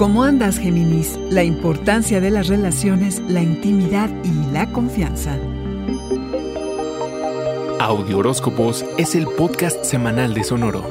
¿Cómo andas, Géminis? La importancia de las relaciones, la intimidad y la confianza. Audio Horóscopos es el podcast semanal de Sonoro.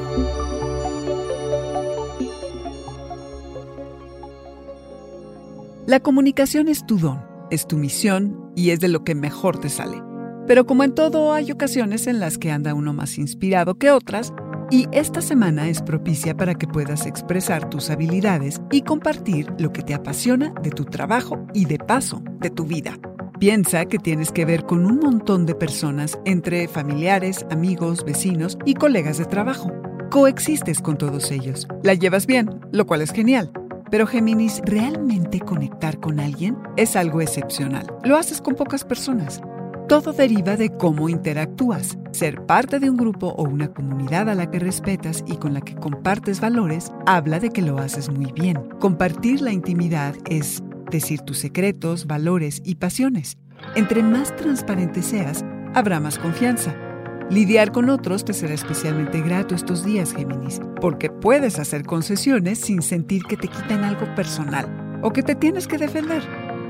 La comunicación es tu don, es tu misión y es de lo que mejor te sale. Pero como en todo, hay ocasiones en las que anda uno más inspirado que otras y esta semana es propicia para que puedas expresar tus habilidades y compartir lo que te apasiona de tu trabajo y de paso de tu vida. Piensa que tienes que ver con un montón de personas entre familiares, amigos, vecinos y colegas de trabajo. Coexistes con todos ellos. La llevas bien, lo cual es genial. Pero Géminis, realmente conectar con alguien es algo excepcional. Lo haces con pocas personas. Todo deriva de cómo interactúas. Ser parte de un grupo o una comunidad a la que respetas y con la que compartes valores habla de que lo haces muy bien. Compartir la intimidad es decir tus secretos, valores y pasiones. Entre más transparente seas, habrá más confianza. Lidiar con otros te será especialmente grato estos días, Géminis, porque puedes hacer concesiones sin sentir que te quitan algo personal o que te tienes que defender.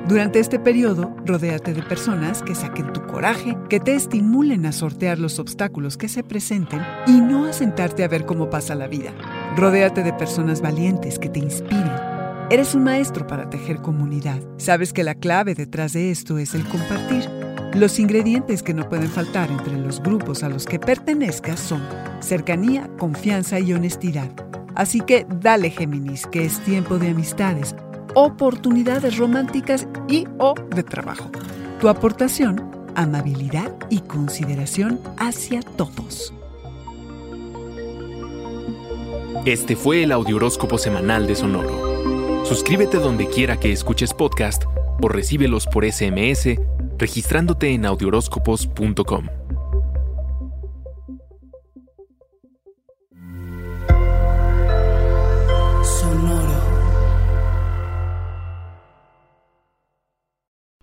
Durante este periodo, rodéate de personas que saquen tu coraje, que te estimulen a sortear los obstáculos que se presenten y no a sentarte a ver cómo pasa la vida. Rodéate de personas valientes que te inspiren. Eres un maestro para tejer comunidad. Sabes que la clave detrás de esto es el compartir. Los ingredientes que no pueden faltar entre los grupos a los que pertenezcas son cercanía, confianza y honestidad. Así que dale Géminis, que es tiempo de amistades, oportunidades románticas y o de trabajo. Tu aportación, amabilidad y consideración hacia todos. Este fue el Audioróscopo Semanal de Sonoro. Suscríbete donde quiera que escuches podcast o recíbelos por SMS registrándote en audioróscopos.com.